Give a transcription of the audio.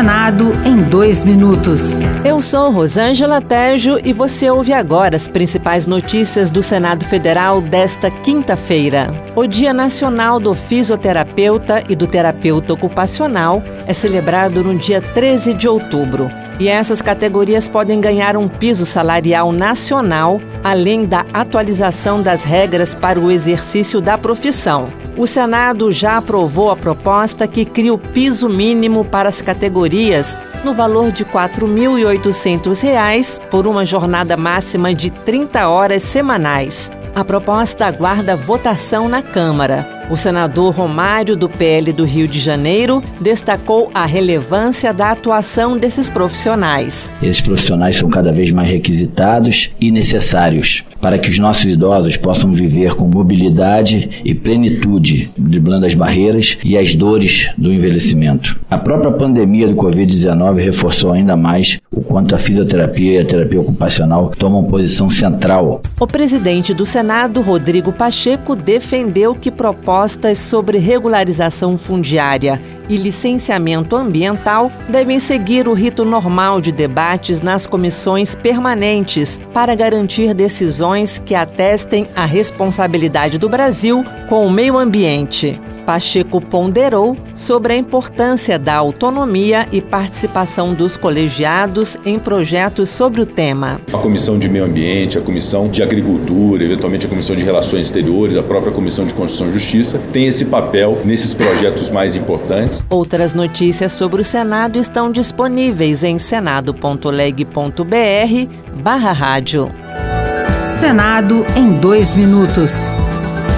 Senado em dois minutos. Eu sou Rosângela Tejo e você ouve agora as principais notícias do Senado Federal desta quinta-feira. O Dia Nacional do Fisioterapeuta e do Terapeuta Ocupacional é celebrado no dia 13 de outubro. E essas categorias podem ganhar um piso salarial nacional, além da atualização das regras para o exercício da profissão. O Senado já aprovou a proposta que cria o piso mínimo para as categorias no valor de R$ 4.800 por uma jornada máxima de 30 horas semanais. A proposta aguarda votação na Câmara. O senador Romário, do PL do Rio de Janeiro, destacou a relevância da atuação desses profissionais. Esses profissionais são cada vez mais requisitados e necessários para que os nossos idosos possam viver com mobilidade e plenitude, driblando as barreiras e as dores do envelhecimento. A própria pandemia do Covid-19 reforçou ainda mais o quanto a fisioterapia e a terapia ocupacional tomam posição central. O presidente do Senado, Rodrigo Pacheco, defendeu que propostas sobre regularização fundiária e licenciamento ambiental devem seguir o rito normal de debates nas comissões permanentes para garantir decisões que atestem a responsabilidade do Brasil com o meio ambiente. Pacheco ponderou sobre a importância da autonomia e participação dos colegiados em projetos sobre o tema. A Comissão de Meio Ambiente, a Comissão de Agricultura, eventualmente a Comissão de Relações Exteriores, a própria Comissão de Constituição e Justiça, tem esse papel nesses projetos mais importantes. Outras notícias sobre o Senado estão disponíveis em senado.leg.br barra rádio. Senado em dois minutos.